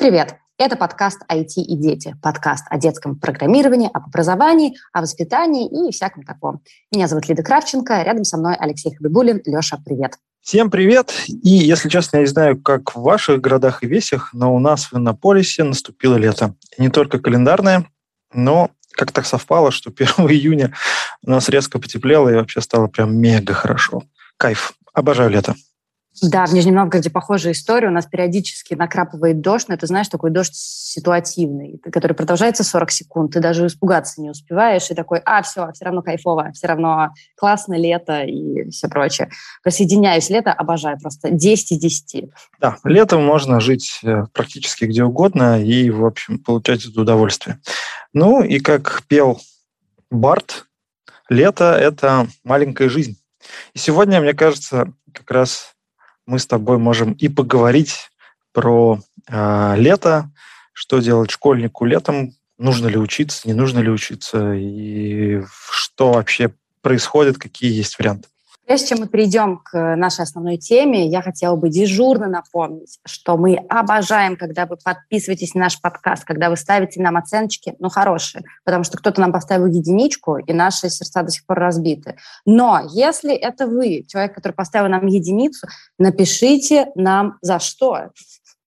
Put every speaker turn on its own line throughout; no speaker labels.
привет! Это подкаст «IT и дети», подкаст о детском программировании, об образовании, о воспитании и всяком таком. Меня зовут Лида Кравченко, рядом со мной Алексей Хабибулин. Леша, привет!
Всем привет! И, если честно, я не знаю, как в ваших городах и весях, но у нас в Иннополисе наступило лето. И не только календарное, но как так совпало, что 1 июня у нас резко потеплело и вообще стало прям мега хорошо. Кайф. Обожаю лето.
Да, в Нижнем Новгороде похожая история. У нас периодически накрапывает дождь, но это, знаешь, такой дождь ситуативный, который продолжается 40 секунд. Ты даже испугаться не успеваешь, и такой, а, все, все равно кайфово, все равно классно лето и все прочее. Присоединяюсь, лето обожаю просто 10 из 10.
Да, летом можно жить э, практически где угодно и, в общем, получать это удовольствие. Ну и как пел Барт, лето – это маленькая жизнь. И сегодня, мне кажется, как раз мы с тобой можем и поговорить про э, лето, что делать школьнику летом, нужно ли учиться, не нужно ли учиться, и что вообще происходит, какие есть варианты.
Прежде чем мы перейдем к нашей основной теме, я хотела бы дежурно напомнить, что мы обожаем, когда вы подписываетесь на наш подкаст, когда вы ставите нам оценочки, ну, хорошие, потому что кто-то нам поставил единичку, и наши сердца до сих пор разбиты. Но если это вы, человек, который поставил нам единицу, напишите нам за что.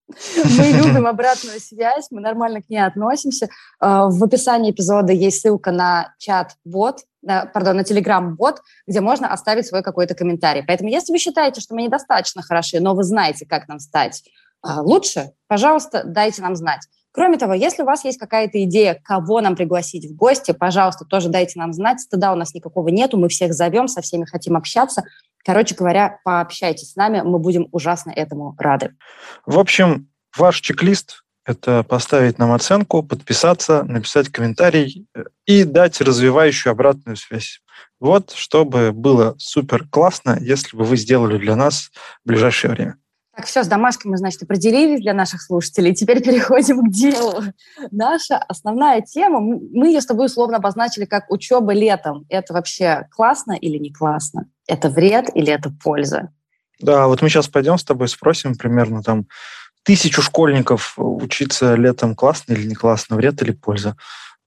Мы любим обратную связь, мы нормально к ней относимся. Э, в описании эпизода есть ссылка на чат-бот, пардон, на телеграм-бот, где можно оставить свой какой-то комментарий. Поэтому если вы считаете, что мы недостаточно хороши, но вы знаете, как нам стать э, лучше, пожалуйста, дайте нам знать. Кроме того, если у вас есть какая-то идея, кого нам пригласить в гости, пожалуйста, тоже дайте нам знать. Стыда у нас никакого нету, мы всех зовем, со всеми хотим общаться. Короче говоря, пообщайтесь с нами, мы будем ужасно этому рады.
В общем, ваш чек-лист – это поставить нам оценку, подписаться, написать комментарий э, и дать развивающую обратную связь. Вот, чтобы было супер классно, если бы вы сделали для нас в ближайшее время.
Так, все, с домашкой мы, значит, определились для наших слушателей. Теперь переходим к делу. Наша основная тема, мы ее с тобой условно обозначили как учеба летом. Это вообще классно или не классно? Это вред или это польза?
Да, вот мы сейчас пойдем с тобой спросим примерно там тысячу школьников учиться летом классно или не классно, вред или польза.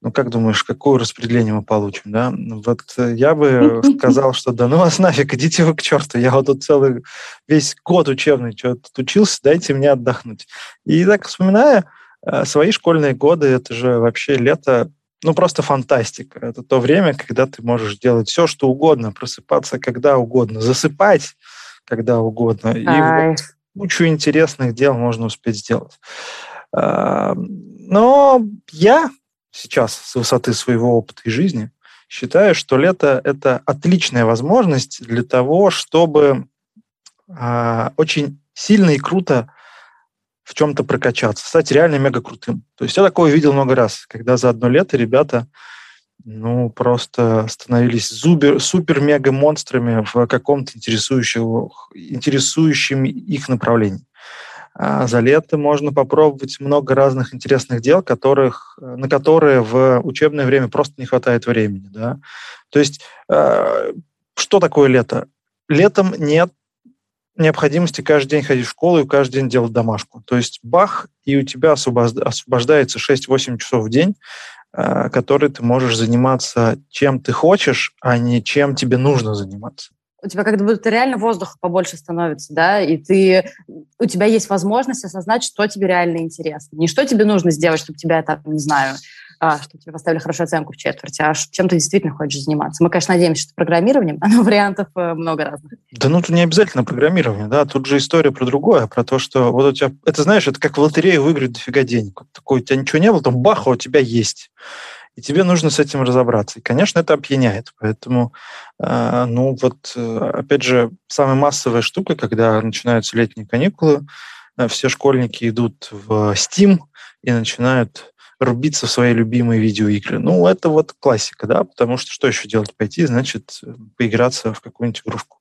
Ну, как думаешь, какое распределение мы получим, да? Вот э, я бы сказал, что да ну вас нафиг, идите вы к черту, я вот тут целый весь год учебный что тут учился, дайте мне отдохнуть. И так вспоминая э, свои школьные годы, это же вообще лето, ну, просто фантастика. Это то время, когда ты можешь делать все, что угодно, просыпаться когда угодно, засыпать когда угодно. Кайф. И вот кучу интересных дел можно успеть сделать. А, но я сейчас с высоты своего опыта и жизни считаю, что лето – это отличная возможность для того, чтобы э, очень сильно и круто в чем-то прокачаться, стать реально мега крутым. То есть я такое видел много раз, когда за одно лето ребята ну, просто становились супер, супер мега монстрами в каком-то интересующем, их направлении. А за лето можно попробовать много разных интересных дел, которых, на которые в учебное время просто не хватает времени. Да? То есть э, что такое лето? Летом нет необходимости каждый день ходить в школу и каждый день делать домашку. То есть бах, и у тебя освобождается 6-8 часов в день, э, который ты можешь заниматься чем ты хочешь, а не чем тебе нужно заниматься
у тебя как будто реально воздуха побольше становится, да, и ты, у тебя есть возможность осознать, что тебе реально интересно. Не что тебе нужно сделать, чтобы тебя, там, не знаю, а, что тебе поставили хорошую оценку в четверти, а чем ты действительно хочешь заниматься. Мы, конечно, надеемся, что программированием, но вариантов э, много разных.
Да ну, тут не обязательно программирование, да, тут же история про другое, про то, что вот у тебя, это знаешь, это как в лотерею выиграть дофига денег. Такой, у тебя ничего не было, там бах, а у тебя есть и тебе нужно с этим разобраться. И, конечно, это опьяняет. Поэтому, э, ну вот, э, опять же, самая массовая штука, когда начинаются летние каникулы, э, все школьники идут в Steam и начинают рубиться в свои любимые видеоигры. Ну, это вот классика, да, потому что что еще делать? Пойти, значит, поиграться в какую-нибудь игрушку.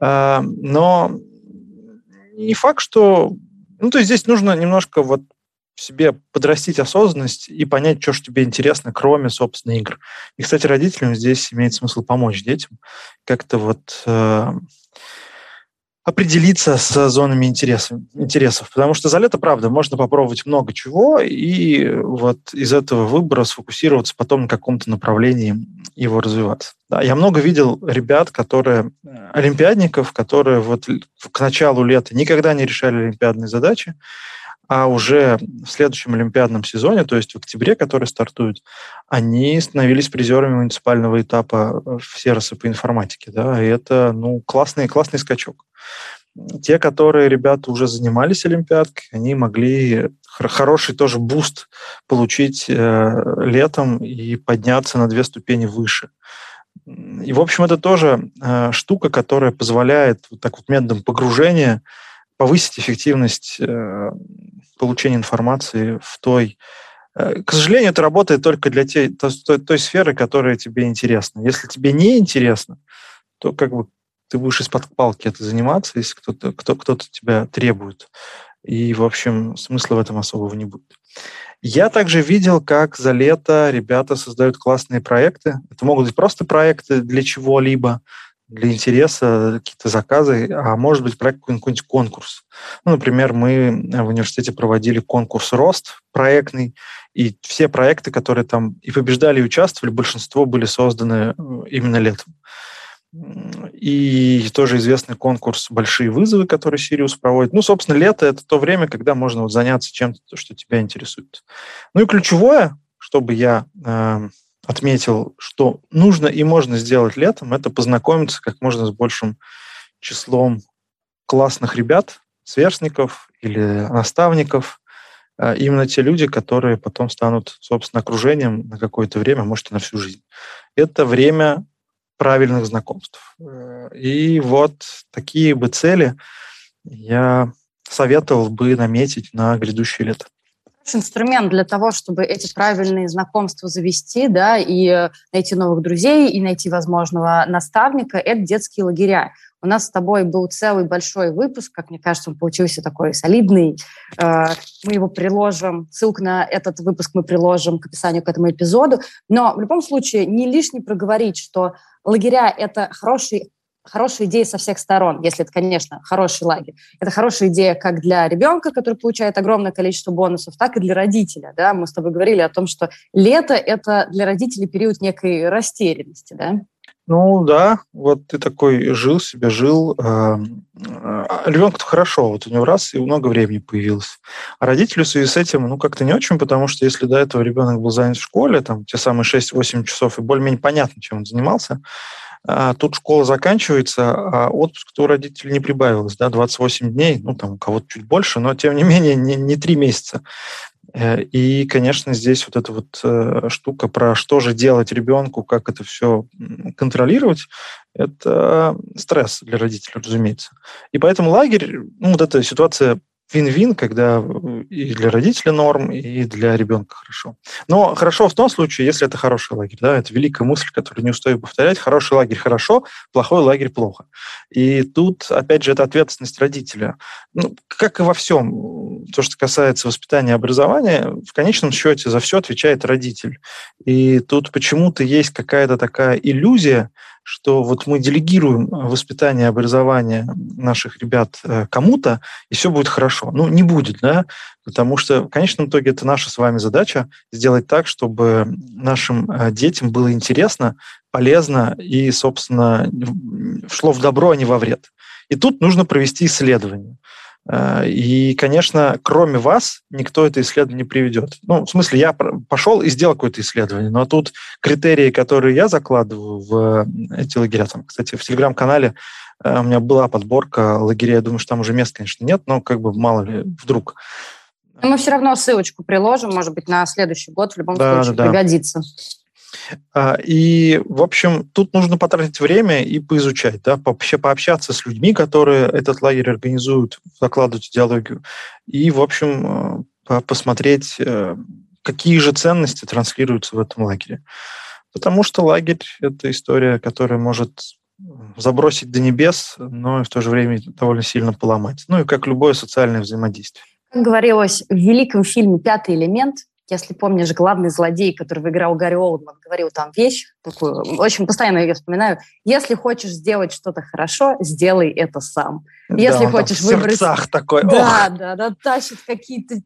Э, но не факт, что... Ну, то есть здесь нужно немножко вот себе подрастить осознанность и понять, что же тебе интересно, кроме, собственно, игр. И, кстати, родителям здесь имеет смысл помочь детям как-то вот э, определиться с зонами интересов, интересов. Потому что за лето, правда, можно попробовать много чего, и вот из этого выбора сфокусироваться потом на каком-то направлении его развиваться. Да, я много видел ребят, которые, олимпиадников, которые вот к началу лета никогда не решали олимпиадные задачи, а уже в следующем олимпиадном сезоне, то есть в октябре, который стартует, они становились призерами муниципального этапа всероса по информатике. Да, и это ну, классный, классный скачок. Те, которые ребята уже занимались Олимпиадкой, они могли хороший тоже буст получить э, летом и подняться на две ступени выше. И, в общем, это тоже э, штука, которая позволяет вот так вот методом погружения повысить эффективность э, получения информации в той... Э, к сожалению, это работает только для те, той, той сферы, которая тебе интересна. Если тебе не интересно, то как бы ты будешь из-под палки это заниматься, если кто-то кто, кто-то тебя требует. И, в общем, смысла в этом особого не будет. Я также видел, как за лето ребята создают классные проекты. Это могут быть просто проекты для чего-либо, для интереса, какие-то заказы, а может быть проект какой-нибудь конкурс. Ну, например, мы в университете проводили конкурс «Рост» проектный, и все проекты, которые там и побеждали, и участвовали, большинство были созданы э, именно летом. И тоже известный конкурс «Большие вызовы», который Сириус проводит. Ну, собственно, лето – это то время, когда можно вот заняться чем-то, что тебя интересует. Ну и ключевое, чтобы я э, отметил, что нужно и можно сделать летом, это познакомиться как можно с большим числом классных ребят, сверстников или наставников, э, именно те люди, которые потом станут, собственно, окружением на какое-то время, может, и на всю жизнь. Это время правильных знакомств. Э, и вот такие бы цели я советовал бы наметить на грядущее лето
инструмент для того, чтобы эти правильные знакомства завести, да, и найти новых друзей, и найти возможного наставника, это детские лагеря. У нас с тобой был целый большой выпуск, как мне кажется, он получился такой солидный. Э, мы его приложим, ссылку на этот выпуск мы приложим к описанию к этому эпизоду. Но в любом случае не лишне проговорить, что лагеря – это хороший хорошая идея со всех сторон, если это, конечно, хороший лагерь. Это хорошая идея как для ребенка, который получает огромное количество бонусов, так и для родителя. Да? Мы с тобой говорили о том, что лето – это для родителей период некой растерянности. Да?
Ну да, вот ты такой жил себе, жил. Э, ребенку-то хорошо, вот у него раз и много времени появилось. А родителю в связи с этим, ну как-то не очень, потому что если до этого ребенок был занят в школе, там те самые 6-8 часов, и более-менее понятно, чем он занимался, а тут школа заканчивается, а отпуск-то у родителей не прибавилось, да, 28 дней, ну там у кого-то чуть больше, но тем не менее не, не 3 месяца. Э, и, конечно, здесь вот эта вот э, штука про что же делать ребенку, как это все контролировать, это стресс для родителей, разумеется. И поэтому лагерь, ну, вот эта ситуация вин-вин, когда и для родителя норм, и для ребенка хорошо. Но хорошо в том случае, если это хороший лагерь. Да, это великая мысль, которую не устаю повторять. Хороший лагерь хорошо, плохой лагерь плохо. И тут, опять же, это ответственность родителя. Ну, как и во всем, то, что касается воспитания и образования, в конечном счете за все отвечает родитель. И тут почему-то есть какая-то такая иллюзия, что вот мы делегируем воспитание и образование наших ребят э, кому-то, и все будет хорошо. Ну, не будет, да, потому что в конечном итоге это наша с вами задача сделать так, чтобы нашим э, детям было интересно, полезно и, собственно, шло в добро, а не во вред. И тут нужно провести исследование. Э, и, конечно, кроме вас никто это исследование не приведет. Ну, в смысле, я пошел и сделал какое-то исследование, но тут критерии, которые я закладываю в эти лагеря, там, кстати, в телеграм-канале э, у меня была подборка лагерей, я думаю, что там уже мест, конечно, нет, но как бы мало ли вдруг.
Но мы все равно ссылочку приложим, может быть, на следующий год в любом да, случае да, пригодится.
А, и, в общем, тут нужно потратить время и поизучать, да, вообще пообщаться с людьми, которые этот лагерь организуют, закладывать идеологию, и, в общем, э, посмотреть, э, какие же ценности транслируются в этом лагере. Потому что лагерь – это история, которая может забросить до небес, но в то же время довольно сильно поломать. Ну и как любое социальное взаимодействие.
Как говорилось в великом фильме «Пятый элемент», если помнишь, главный злодей, который выиграл Гарри Олдман, говорил там вещь такую, очень постоянно ее вспоминаю. Если хочешь сделать что-то хорошо, сделай это сам. Если да, хочешь выбрать...
такой.
Да, Ох. да, да, тащит какие-то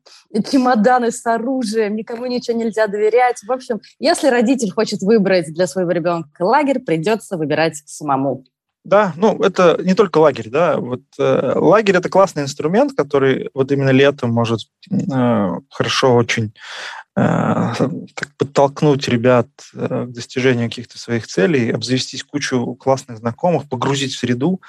чемоданы с оружием, никому ничего нельзя доверять. В общем, если родитель хочет выбрать для своего ребенка лагерь, придется выбирать самому.
Да, ну это не только лагерь, да. Вот э, лагерь это классный инструмент, который вот именно летом может э, хорошо очень э, подтолкнуть ребят э, к достижению каких-то своих целей, обзавестись кучу классных знакомых, погрузить в среду.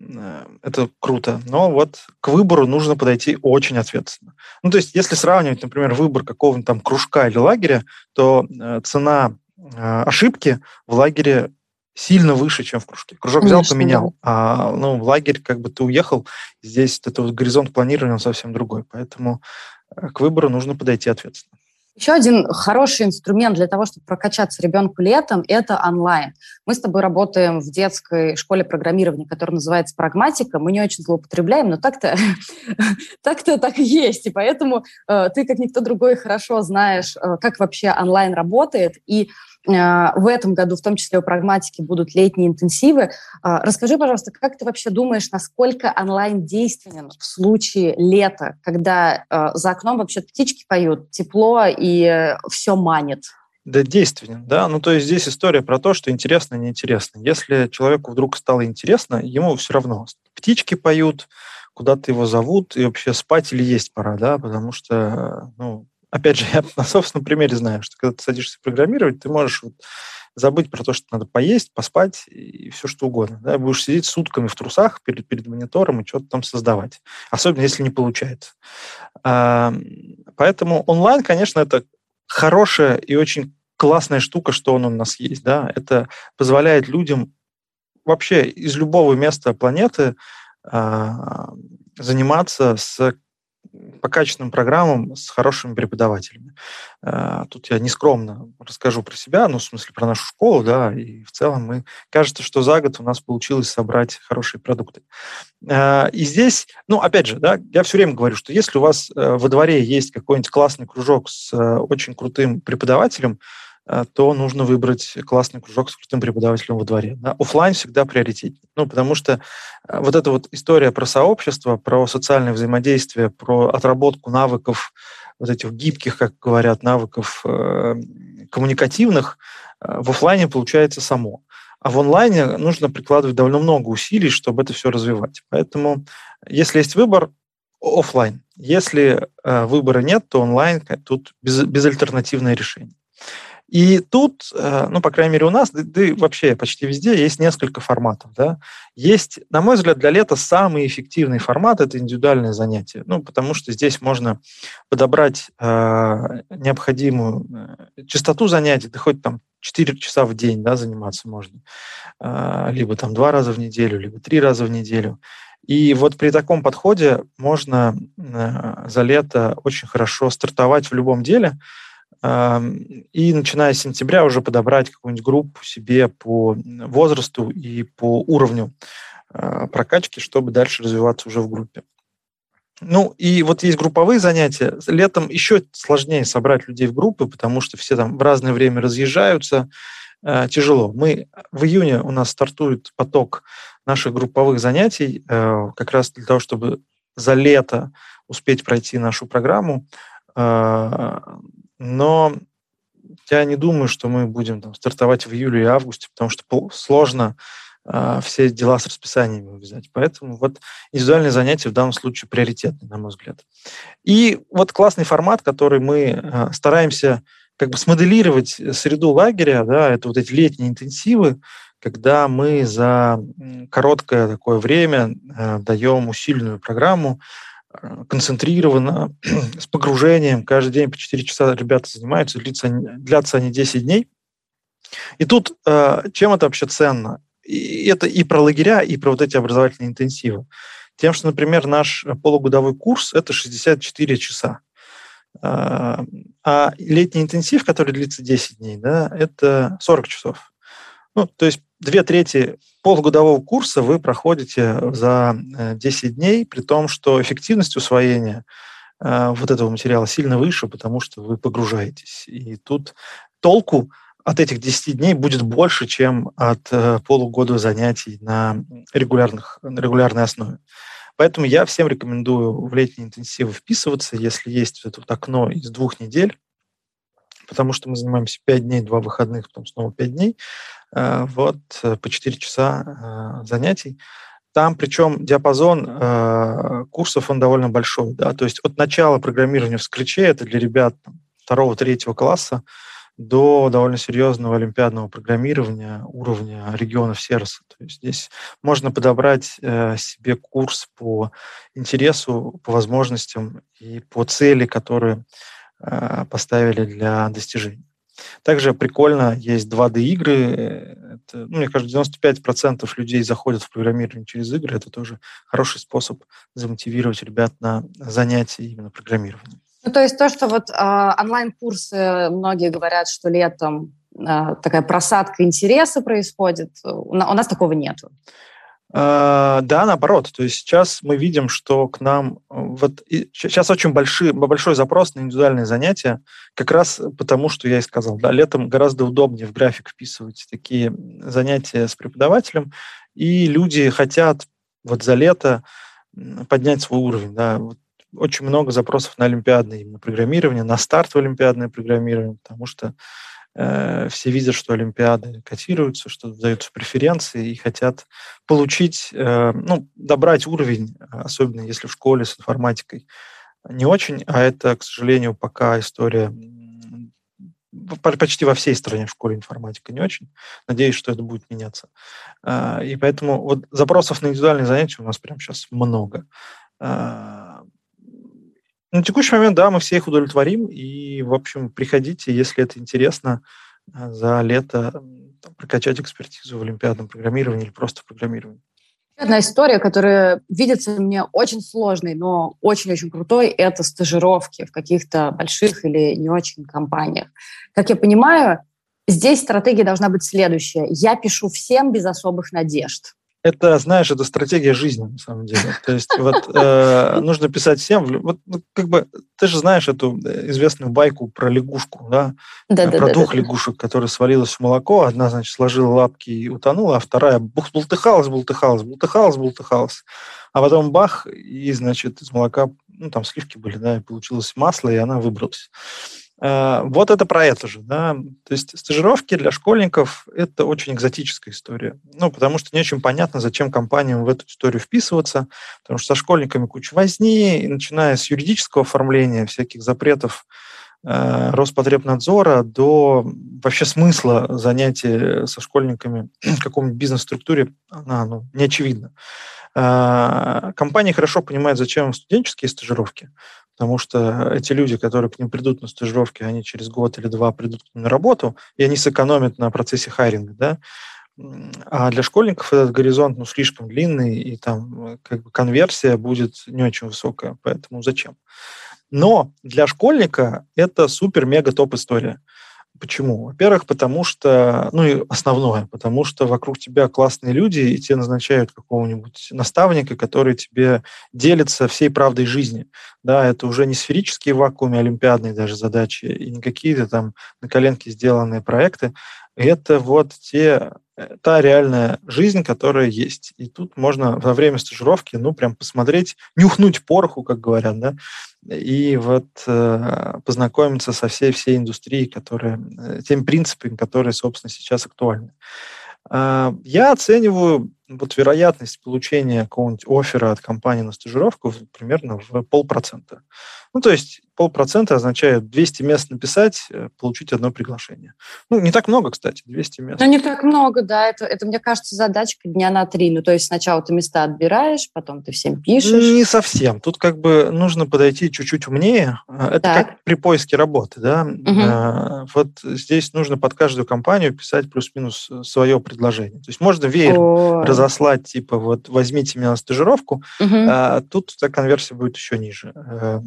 Э, это круто. Но вот к выбору нужно подойти очень ответственно. Ну, то есть, если сравнивать, например, выбор какого-нибудь там кружка или лагеря, то цена ошибки в лагере сильно выше, чем в кружке. Кружок Конечно, взял, поменял. Да. А ну, в лагерь как бы ты уехал, здесь это вот горизонт планирования он совсем другой. Поэтому э, к выбору нужно подойти ответственно.
Еще один хороший инструмент для того, чтобы прокачаться ребенку летом, это онлайн. Мы с тобой работаем в детской школе программирования, которая называется «Прагматика». Мы не очень злоупотребляем, но так-то так-то так и есть. И поэтому э, ты, как никто другой, хорошо знаешь, э, как вообще онлайн работает. И в этом году, в том числе у прагматики, будут летние интенсивы. А, расскажи, пожалуйста, как ты вообще думаешь, насколько онлайн действенен в случае лета, когда а, за окном вообще птички поют, тепло и все манит?
Да, действенен, да. Ну, то есть здесь история про то, что интересно, неинтересно. Если человеку вдруг стало интересно, ему все равно. Птички поют, куда-то его зовут, и вообще спать или есть пора, да, потому что, ну, опять же, я на собственном примере знаю, что когда ты садишься программировать, ты можешь вот забыть про то, что надо поесть, поспать и все что угодно. Да? Будешь сидеть сутками в трусах перед, перед монитором и что-то там создавать. Особенно, если не получается. А, поэтому онлайн, конечно, это хорошая и очень классная штука, что он у нас есть. Да? Это позволяет людям вообще из любого места планеты а, заниматься с по качественным программам с хорошими преподавателями. Э, тут я нескромно расскажу про себя, ну, в смысле, про нашу школу, да, и в целом мы, кажется, что за год у нас получилось собрать хорошие продукты. Э, и здесь, ну, опять же, да, я все время говорю, что если у вас э, во дворе есть какой-нибудь классный кружок с очень крутым преподавателем, то нужно выбрать классный кружок с крутым преподавателем во дворе. Да? Оффлайн всегда приоритетнее. Ну, потому что э, вот эта вот история про сообщество, про социальное взаимодействие, про отработку навыков, вот этих гибких, как говорят, навыков э, коммуникативных, э, в офлайне получается само. А в онлайне нужно прикладывать довольно много усилий, чтобы это все развивать. Поэтому, если есть выбор, офлайн. Если э, выбора нет, то онлайн тут без, безальтернативное решение. И тут, э, ну, по крайней мере, у нас, да, да вообще почти везде есть несколько форматов. Да? Есть, на мой взгляд, для лета самый эффективный формат – это индивидуальное занятие. Ну, потому что здесь можно подобрать э, необходимую э, частоту занятий, да хоть там 4 часа в день да, заниматься можно. Э, либо там два раза в неделю, либо три раза в неделю. И вот при таком подходе можно э, за лето очень хорошо стартовать в любом деле – и начиная с сентября уже подобрать какую-нибудь группу себе по возрасту и по уровню а, прокачки, чтобы дальше развиваться уже в группе. Ну, и вот есть групповые занятия. Летом еще сложнее собрать людей в группы, потому что все там в разное время разъезжаются. А, тяжело. Мы в июне у нас стартует поток наших групповых занятий, э, как раз для того, чтобы за лето успеть пройти нашу программу. А, но я не думаю, что мы будем там, стартовать в июле и августе, потому что сложно э, все дела с расписаниями увязать. Поэтому вот индивидуальные занятия в данном случае приоритетны, на мой взгляд. И вот классный формат, который мы э, стараемся как бы смоделировать среду лагеря, да, это вот эти летние интенсивы, когда мы за короткое такое время э, даем усиленную программу, концентрированно, с погружением. Каждый день по 4 часа ребята занимаются, длятся, длятся они 10 дней. И тут э, чем это вообще ценно? И это и про лагеря, и про вот эти образовательные интенсивы. Тем, что, например, наш полугодовой курс – это 64 часа. Э, а летний интенсив, который длится 10 дней, да, это 40 часов. Ну, то есть две трети полугодового курса вы проходите за 10 э, дней, при том, что эффективность усвоения вот этого материала сильно выше, потому что вы погружаетесь. И тут толку от этих 10 дней будет больше, чем от э, полугода занятий на, регулярных, на регулярной основе. Поэтому я всем рекомендую в летние интенсивы вписываться, если есть это вот окно из двух недель, потому что мы занимаемся 5 дней, 2 выходных, потом снова 5 дней, э, вот э, по 4 часа э, занятий. Там, причем, диапазон э, курсов, он довольно большой. Да? То есть от начала программирования в скретче, это для ребят второго-третьего класса, до довольно серьезного олимпиадного программирования уровня регионов сервиса. То есть здесь можно подобрать э, себе курс по интересу, по возможностям и по цели, которые э, поставили для достижения. Также прикольно, есть 2D-игры. Это, ну, мне кажется, 95% людей заходят в программирование через игры. Это тоже хороший способ замотивировать ребят на занятия именно программированием.
Ну, то есть то, что вот э, онлайн-курсы, многие говорят, что летом э, такая просадка интереса происходит, у, у нас такого нету.
Uh, да, наоборот. То есть сейчас мы видим, что к нам... Вот сейчас очень большой, большой запрос на индивидуальные занятия, как раз потому, что я и сказал. Да, летом гораздо удобнее в график вписывать такие занятия с преподавателем, и люди хотят вот за лето поднять свой уровень. Да. Вот очень много запросов на олимпиадное именно программирование, на старт в олимпиадное программирование, потому что э, все видят, что олимпиады котируются, что даются преференции и хотят получить, э, ну, добрать уровень, особенно если в школе с информатикой не очень, а это, к сожалению, пока история почти во всей стране в школе информатика не очень. Надеюсь, что это будет меняться. Э, и поэтому вот запросов на индивидуальные занятия у нас прямо сейчас много. На текущий момент, да, мы все их удовлетворим. И, в общем, приходите, если это интересно, э, за лето там, прокачать экспертизу в олимпиадном программировании или просто в программировании.
Одна история, которая видится мне очень сложной, но очень-очень крутой, это стажировки в каких-то больших или не очень компаниях. Как я понимаю, здесь стратегия должна быть следующая. Я пишу всем без особых надежд
это, знаешь, это стратегия жизни, на самом деле. То есть вот э, нужно писать всем, вот ну, как бы, ты же знаешь эту известную байку про лягушку, да? да про да, двух да, лягушек, которая свалилась в молоко, одна, значит, сложила лапки и утонула, а вторая бух, бултыхалась, бултыхалась, бултыхалась, бултыхалась, а потом бах, и, значит, из молока, ну, там сливки были, да, и получилось масло, и она выбралась. Э, вот это про это же, да. То есть стажировки для школьников – это очень экзотическая история. Ну, потому что не очень понятно, зачем компаниям в эту историю вписываться, потому что со школьниками куча возни, и начиная с юридического оформления, всяких запретов э, Роспотребнадзора до вообще смысла занятий со школьниками в каком-нибудь бизнес-структуре, она ну, не очевидна. Э, компании хорошо понимают, зачем студенческие стажировки, потому что эти люди, которые к ним придут на стажировки, они через год или два придут к ним на работу, и они сэкономят на процессе хайринга, да, а для школьников этот горизонт ну, слишком длинный, и там э, как бы конверсия будет не очень высокая, поэтому зачем? Но для школьника это супер-мега-топ история. Почему? Во-первых, потому что, ну и основное, потому что вокруг тебя классные люди, и тебе назначают какого-нибудь наставника, который тебе делится всей правдой жизни. Да, это уже не сферические вакуумы олимпиадные даже задачи, и не какие-то там на коленке сделанные проекты. Это вот те, та реальная жизнь, которая есть. И тут можно во время стажировки, ну, прям посмотреть, нюхнуть пороху, как говорят, да, и вот э, познакомиться со всей всей индустрией, которая, э, теми принципами, которые, собственно, сейчас актуальны. Э, я оцениваю вот вероятность получения какого-нибудь оффера от компании на стажировку примерно в полпроцента. Ну, то есть полпроцента означает 200 мест написать, э, получить одно приглашение. Ну, не так много, кстати, 200 мест.
Ну, не так много, да. Это, это мне кажется, задачка дня на три. Ну, то есть сначала ты места отбираешь, потом ты всем пишешь.
Не совсем. Тут как бы нужно подойти чуть-чуть умнее. Э, это так. как при поиске работы, да. Угу. Вот здесь нужно под каждую компанию писать плюс-минус свое предложение. То есть можно веер О, разослать, типа, вот, возьмите меня на стажировку, угу. а, тут конверсия будет еще ниже. А,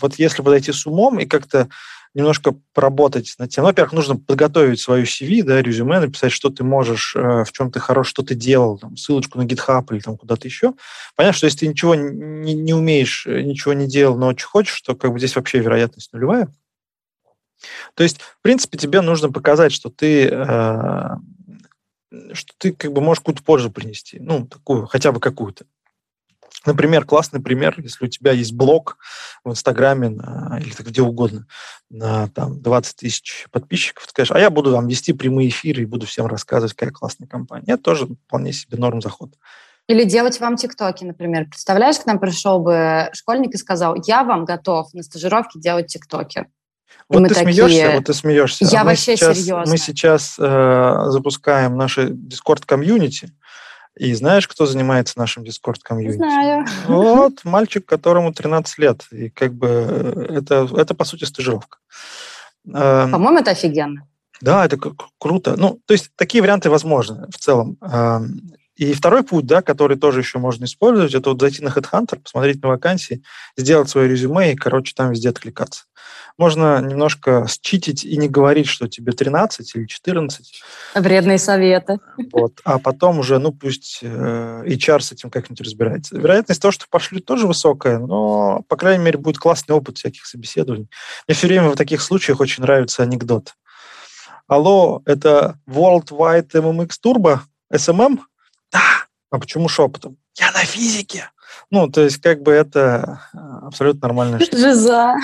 вот если подойти с умом и как-то немножко поработать над тем. Во-первых, нужно подготовить свою CV, да, резюме, написать, что ты можешь, э, в чем ты хорош, что ты делал, там, ссылочку на GitHub или там куда-то еще. Понятно, что если ты ничего не, не умеешь, э, ничего не делал, но очень хочешь, то как бы здесь вообще вероятность нулевая. То есть, в принципе, тебе нужно показать, что ты э, что ты как бы можешь какую-то пользу принести, ну, такую, хотя бы какую-то. Например, классный пример, если у тебя есть блог в Инстаграме на, или где угодно на там, 20 тысяч подписчиков, ты скажешь, а я буду там вести прямые эфиры и буду всем рассказывать, какая классная компания. Это тоже вполне себе норм заход.
Или делать вам тиктоки, например. Представляешь, к нам пришел бы школьник и сказал, я вам готов на стажировке делать тиктоки.
Вот ты такие... смеешься, вот ты смеешься.
Я а вообще сейчас, серьезно.
Мы сейчас э, запускаем наше Discord-комьюнити, и знаешь, кто занимается нашим Discord-комьюнити?
Знаю.
Вот, мальчик, которому 13 лет. И как бы э, это, это по сути, стажировка.
Эм, По-моему, это офигенно.
Да, это круто. Ну, то есть такие варианты возможны в целом. И второй путь, да, который тоже еще можно использовать, это вот зайти на HeadHunter, посмотреть на вакансии, сделать свое резюме и, короче, там везде откликаться. Можно немножко считить и не говорить, что тебе 13 или 14.
Вредные советы.
Вот. А потом уже, ну, пусть э, HR с этим как-нибудь разбирается. Вероятность того, что пошлют, тоже высокая, но, по крайней мере, будет классный опыт всяких собеседований. Мне все время в таких случаях очень нравится анекдот. Алло, это World Wide MMX Turbo, SMM? А почему шепотом? Я на физике. Ну, то есть, как бы это э, абсолютно нормальная штука.
Жиза.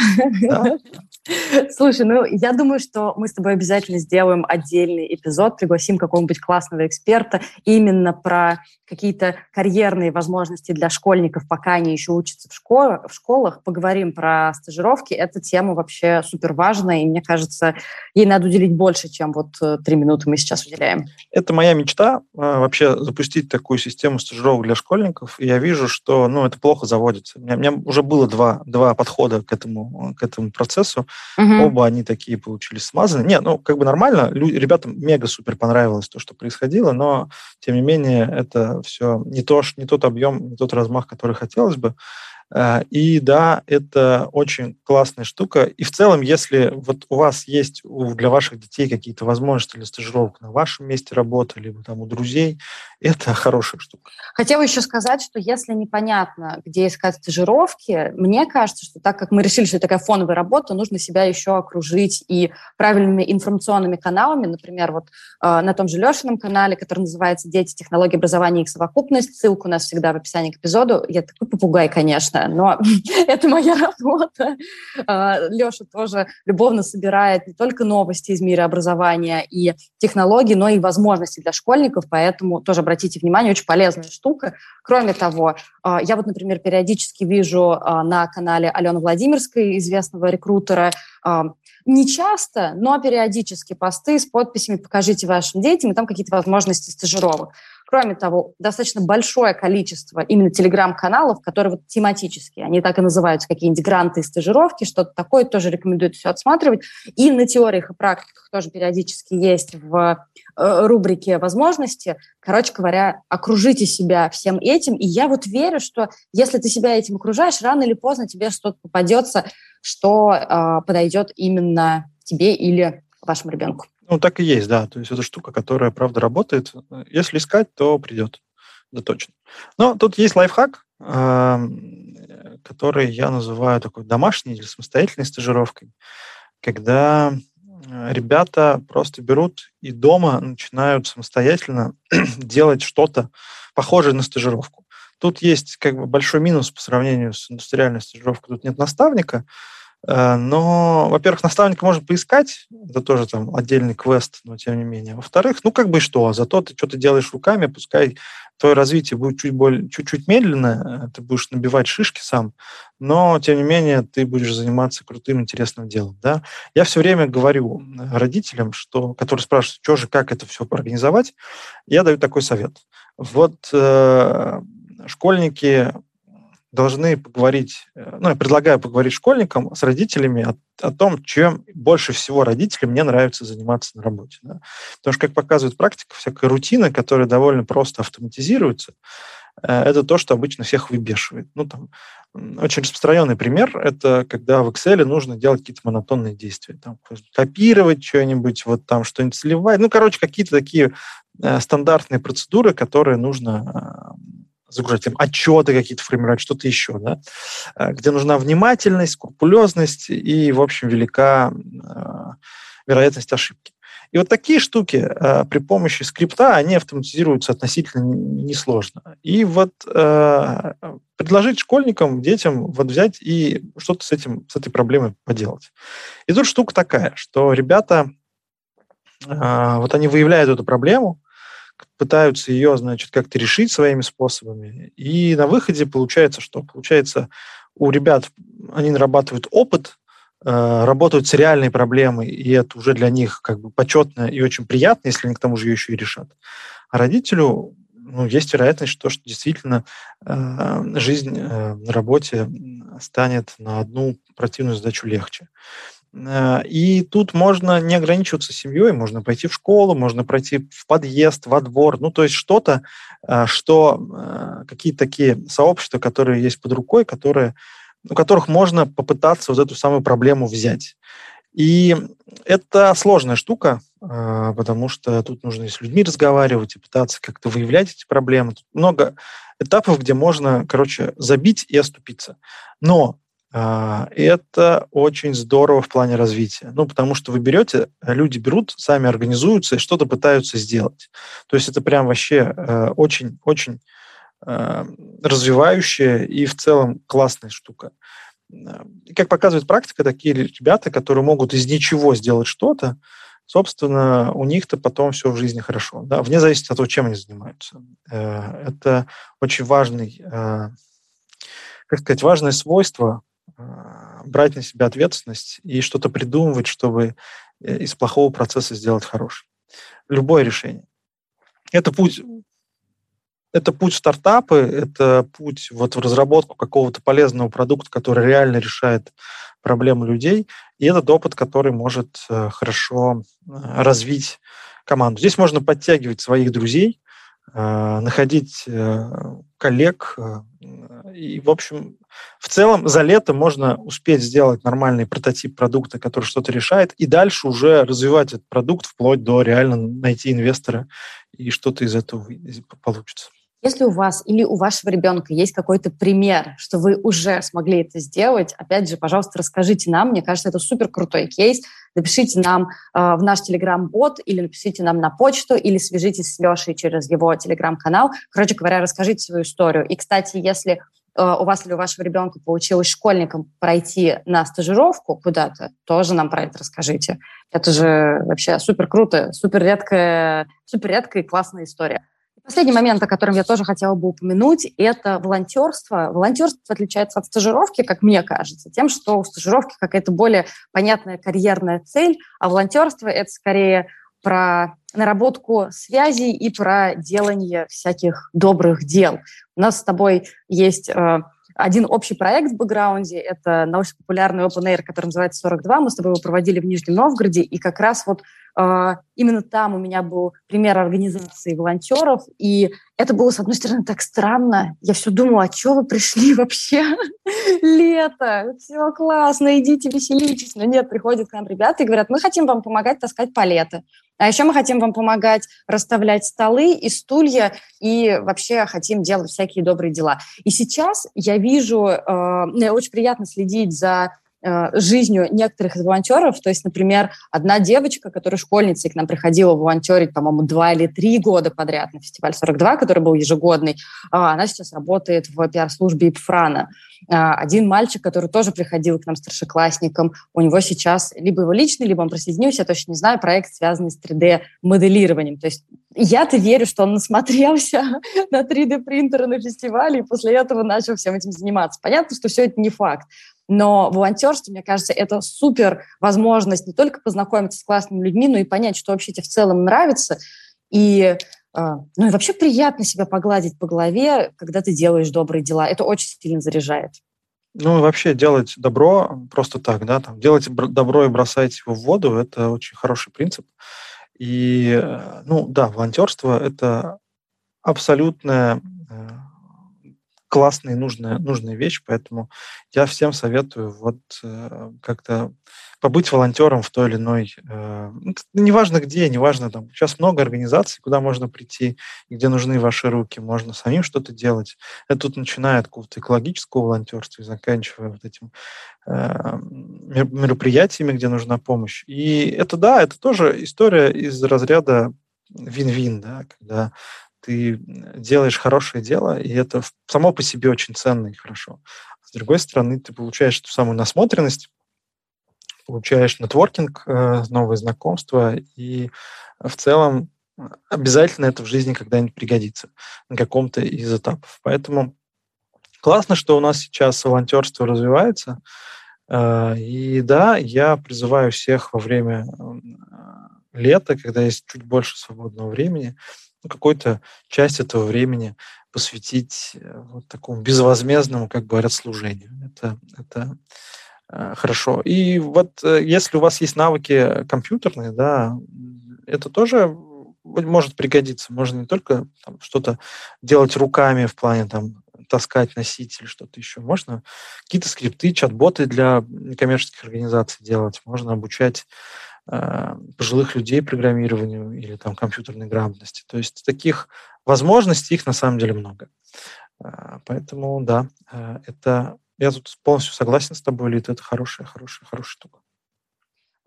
Да. Слушай, ну я думаю, что мы с тобой обязательно сделаем отдельный эпизод, пригласим какого-нибудь классного эксперта именно про какие-то карьерные возможности для школьников, пока они еще учатся в, школе, в школах. Поговорим про стажировки. Эта тема вообще супер важная, и мне кажется, ей надо уделить больше, чем вот э, три минуты мы сейчас уделяем.
Это моя мечта а, вообще запустить такую систему стажировок для школьников. И я вижу, что ну, это плохо заводится. У меня, у меня уже было два, два подхода к этому, к этому процессу. Угу. Оба они такие получились смазаны. Не, ну, как бы нормально. Лю- ребятам мега-супер понравилось то, что происходило, но, тем не менее, это все не, то, не тот объем, не тот размах, который хотелось бы. Э, и да, это очень классная штука. И в целом, если вот у вас есть для ваших детей какие-то возможности для стажировок на вашем месте работы, либо там у друзей, это хорошая штука.
Хотела еще сказать, что если непонятно, где искать стажировки, мне кажется, что так как мы решили, что это такая фоновая работа, нужно себя еще окружить и правильными информационными каналами, например, вот э, на том же Лешином канале, который называется «Дети, технологии образования и совокупность», ссылка у нас всегда в описании к эпизоду. Я такой попугай, конечно, но это моя работа. А, Леша тоже любовно собирает не только новости из мира образования и технологий, но и возможности для школьников, поэтому тоже обратите внимание, очень полезная штука. Кроме того, а, я вот, например, периодически вижу а, на канале Алены Владимирской, известного рекрутера, не часто, но периодически посты с подписями «Покажите вашим детям», и там какие-то возможности стажировок. Кроме того, достаточно большое количество именно телеграм-каналов, которые вот тематические, они так и называются, какие-нибудь гранты и стажировки, что-то такое, тоже рекомендую все отсматривать. И на теориях и практиках тоже периодически есть в э, рубрике «Возможности». Короче говоря, окружите себя всем этим. И я вот верю, что если ты себя этим окружаешь, рано или поздно тебе что-то попадется, что э, подойдет именно тебе или вашему ребенку.
Ну, так и есть, да. То есть это штука, которая, правда, работает. Если искать, то придет. Да, точно. Но тут есть лайфхак, который я называю такой домашней или самостоятельной стажировкой, когда ребята просто берут и дома начинают самостоятельно делать что-то похожее на стажировку. Тут есть как бы большой минус по сравнению с индустриальной стажировкой. Тут нет наставника, но, во-первых, наставника можно поискать, это тоже там отдельный квест, но тем не менее. Во-вторых, ну как бы что, зато ты что-то делаешь руками, пускай твое развитие будет чуть более, чуть-чуть медленно, э, ты будешь набивать шишки сам, но тем не менее ты будешь заниматься крутым, интересным делом. Да? Я все время говорю родителям, что, которые спрашивают, что же, как это все организовать, я даю такой совет. Вот э, школьники должны поговорить, э, ну, я предлагаю поговорить школьникам с родителями о, о том, чем больше всего родителям мне нравится заниматься на работе. Да? Потому что, как показывает практика, всякая рутина, которая довольно просто автоматизируется, э, это то, что обычно всех выбешивает. Ну, там, очень распространенный пример – это когда в Excel нужно делать какие-то монотонные действия. Там, копировать что-нибудь, вот там что-нибудь сливать. Ну, короче, какие-то такие э, стандартные процедуры, которые нужно загружать, там, отчеты какие-то формировать, что-то еще, да, э, где нужна внимательность, скрупулезность и, в общем, велика э, вероятность ошибки. И вот такие штуки э, при помощи скрипта, они автоматизируются относительно несложно. И вот э, предложить школьникам, детям вот взять и что-то с, этим, с этой проблемой поделать. И тут штука такая, что ребята, э, вот они выявляют эту проблему, пытаются ее, значит, как-то решить своими способами. И на выходе получается что? Получается, у ребят они нарабатывают опыт, э, работают с реальной проблемой, и это уже для них как бы почетно и очень приятно, если они к тому же ее еще и решат. А родителю ну, есть вероятность, что, что действительно э, жизнь э, на работе станет на одну противную задачу легче. Э, и тут можно не ограничиваться семьей, можно пойти в школу, можно пройти в подъезд, во двор, ну, то есть что-то, э, что, э, какие-то такие сообщества, которые есть под рукой, которые, у которых можно попытаться вот эту самую проблему взять. И это сложная штука, потому что тут нужно и с людьми разговаривать, и пытаться как-то выявлять эти проблемы. Тут много этапов, где можно, короче, забить и оступиться. Но это очень здорово в плане развития. Ну, потому что вы берете, люди берут, сами организуются и что-то пытаются сделать. То есть это прям вообще очень-очень э, э, развивающая и в целом классная штука. И как показывает практика, такие ребята, которые могут из ничего сделать что-то, собственно, у них-то потом все в жизни хорошо, да, вне зависимости от того, чем они занимаются. Э, это очень важный, как сказать, важное свойство а, брать на себя ответственность и что-то придумывать, чтобы э, из плохого процесса сделать хороший. Любое решение. Это путь, это путь стартапы, это путь вот в разработку какого-то полезного продукта, который реально решает проблемы людей, и этот опыт, который может э, хорошо э, развить команду. Здесь можно подтягивать своих друзей, находить коллег, и, в общем, в целом за лето можно успеть сделать нормальный прототип продукта, который что-то решает, и дальше уже развивать этот продукт вплоть до реально найти инвестора, и что-то из этого получится.
Если у вас или у вашего ребенка есть какой-то пример, что вы уже смогли это сделать, опять же, пожалуйста, расскажите нам. Мне кажется, это супер крутой кейс. Напишите нам э, в наш телеграм-бот или напишите нам на почту или свяжитесь с Лешей через его телеграм-канал. Короче говоря, расскажите свою историю. И, кстати, если Э, у вас или у вашего ребенка получилось школьникам пройти на стажировку куда-то, тоже нам про это расскажите. Это же вообще супер круто, супер редкая, супер редкая и классная история. Последний момент, о котором я тоже хотела бы упомянуть, это волонтерство. Волонтерство отличается от стажировки, как мне кажется, тем, что у стажировки какая-то более понятная карьерная цель, а волонтерство — это скорее про наработку связей и про делание всяких добрых дел. У нас с тобой есть э, один общий проект в бэкграунде, это научно-популярный Open Air, который называется 42. Мы с тобой его проводили в Нижнем Новгороде, и как раз вот э, именно там у меня был пример организации волонтеров, и это было, с одной стороны, так странно. Я все думала, а что вы пришли вообще? Лето, все классно, идите веселитесь. Но нет, приходят к нам ребята и говорят, мы хотим вам помогать таскать палеты. А еще мы хотим вам помогать расставлять столы и стулья, и вообще хотим делать всякие добрые дела. И сейчас я вижу, э, очень приятно следить за жизнью некоторых из волонтеров. То есть, например, одна девочка, которая школьница и к нам приходила волонтерить, по-моему, два или три года подряд на фестиваль 42, который был ежегодный, а, она сейчас работает в пиар-службе Ипфрана. А, один мальчик, который тоже приходил к нам старшеклассникам, у него сейчас либо его личный, либо он присоединился, я точно не знаю, проект, связанный с 3D-моделированием. То есть я-то верю, что он насмотрелся на 3D-принтеры на фестивале, и после этого начал всем этим заниматься. Понятно, что все это не факт. Но волонтерство, мне кажется, это супер возможность не только познакомиться с классными людьми, но и понять, что вообще тебе в целом нравится. И А, ну и вообще приятно себя погладить по голове, когда ты делаешь добрые дела. Это очень сильно заряжает.
Ну, и вообще делать добро просто так, да, там, делать добро и бросать его в воду, это очень хороший принцип. И, э, ну, да, волонтерство – это абсолютная э, классная и нужная, нужная вещь, поэтому я всем советую вот э, как-то побыть волонтером в той или иной, э, ну, неважно где, неважно там, сейчас много организаций, куда можно прийти, где нужны ваши руки, можно самим что-то делать. Это тут начиная от какого-то экологического волонтерства и заканчивая вот этим э, мероприятиями, где нужна помощь. И это, да, это тоже история из разряда вин-вин, да, когда ты делаешь хорошее дело, и это само по себе очень ценно и хорошо. С другой стороны, ты получаешь ту самую насмотренность, получаешь нетворкинг, э, новые знакомства, и в целом обязательно это в жизни когда-нибудь пригодится на каком-то из этапов. Поэтому классно, что у нас сейчас волонтерство развивается. Э, и да, я призываю всех во время э, лета, когда есть чуть больше свободного времени, ну, какую-то часть этого времени посвятить э, вот такому безвозмездному, как говорят, служению. Это, это э, хорошо. И вот э, если у вас есть навыки компьютерные, да, это тоже может пригодиться. Можно не только там, что-то делать руками в плане там таскать, носить или что-то еще. Можно какие-то скрипты, чат-боты для некоммерческих организаций делать. Можно обучать пожилых людей программированию или там компьютерной грамотности. То есть таких возможностей их на самом деле много. Э, поэтому да, э, это я тут полностью согласен с тобой, Лид, это хорошая, хорошая, хорошая штука.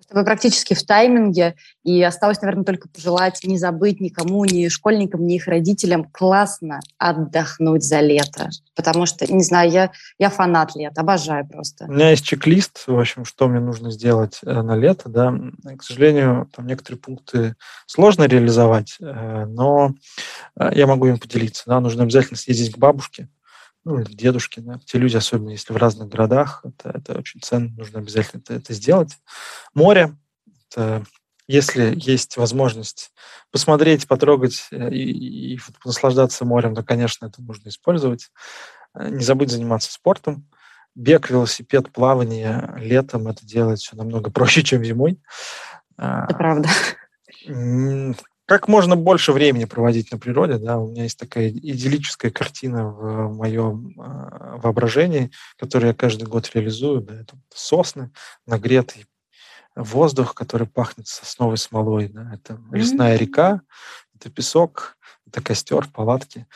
Вы практически в тайминге, и осталось, наверное, только пожелать не забыть никому, ни школьникам, ни их родителям классно отдохнуть за лето. Потому что, не знаю, я, я фанат лета, обожаю просто.
У меня есть чек-лист, в общем, что мне нужно сделать э, на лето, да. К сожалению, там некоторые пункты сложно реализовать, э, но э, я могу им поделиться, да. Нужно обязательно съездить к бабушке, ну, или дедушки, да, те люди, особенно если в разных городах, это, это очень ценно, нужно обязательно это, это сделать. Море, это, если есть возможность посмотреть, потрогать э, и, и наслаждаться морем, то, конечно, это нужно использовать. Э, не забыть заниматься спортом. Бег, велосипед, плавание летом это делать все намного проще, чем зимой.
Это правда
как можно больше времени проводить на природе, да, у меня есть такая идиллическая картина в моем э, воображении, которую я каждый год реализую, да, это сосны, нагретый воздух, который пахнет сосновой смолой, да, это лесная река, это песок, это костер, палатки,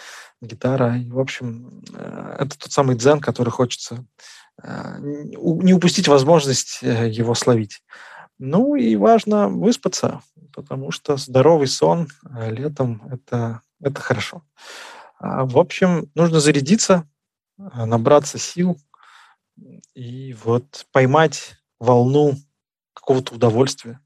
гитара, и, в общем, э, это тот самый дзен, который хочется э, не упустить возможность э, его словить. Ну и важно выспаться, потому что здоровый сон э, летом это, это хорошо. А, в общем, нужно зарядиться, э, набраться сил и вот поймать волну какого-то удовольствия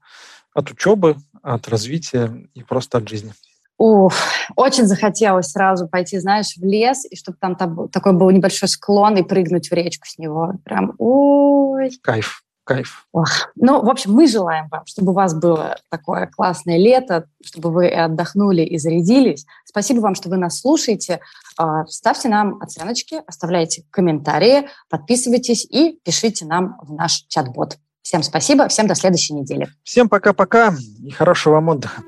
от учебы, от развития и просто от жизни.
Ух, очень захотелось сразу пойти, знаешь, в лес, и чтобы там, там такой был небольшой склон и прыгнуть в речку с него. Прям, ой.
Кайф кайф.
Ох. Ну, в общем, мы желаем вам, чтобы у вас было такое классное лето, чтобы вы отдохнули и зарядились. Спасибо вам, что вы нас слушаете. А, ставьте нам оценочки, оставляйте комментарии, подписывайтесь и пишите нам в наш чат-бот. Всем спасибо, всем до следующей недели.
Всем пока-пока и хорошего вам отдыха.